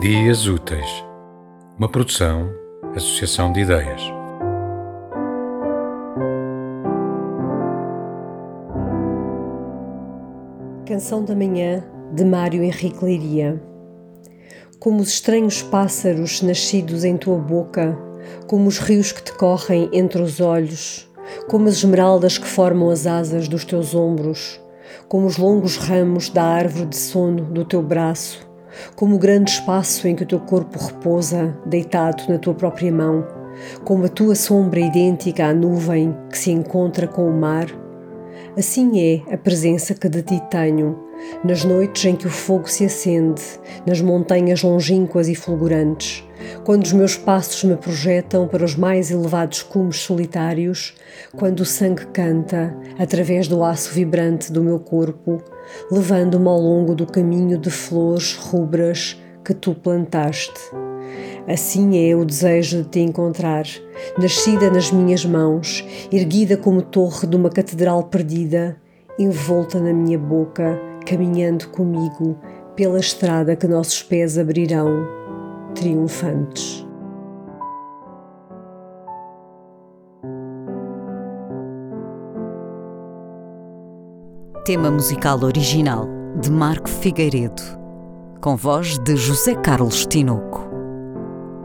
Dias Úteis, uma produção, associação de ideias. Canção da Manhã, de Mário Henrique Leiria. Como os estranhos pássaros nascidos em tua boca, como os rios que te correm entre os olhos, como as esmeraldas que formam as asas dos teus ombros, como os longos ramos da árvore de sono do teu braço, como o grande espaço em que o teu corpo repousa, deitado na tua própria mão, como a tua sombra idêntica à nuvem que se encontra com o mar. Assim é a presença que de ti tenho, nas noites em que o fogo se acende, nas montanhas longínquas e fulgurantes, quando os meus passos me projetam para os mais elevados cumes solitários, quando o sangue canta através do aço vibrante do meu corpo, levando-me ao longo do caminho de flores rubras que tu plantaste. Assim é o desejo de te encontrar, nascida nas minhas mãos, erguida como torre de uma catedral perdida, envolta na minha boca, caminhando comigo pela estrada que nossos pés abrirão triunfantes. Tema musical original de Marco Figueiredo, com voz de José Carlos Tinoco.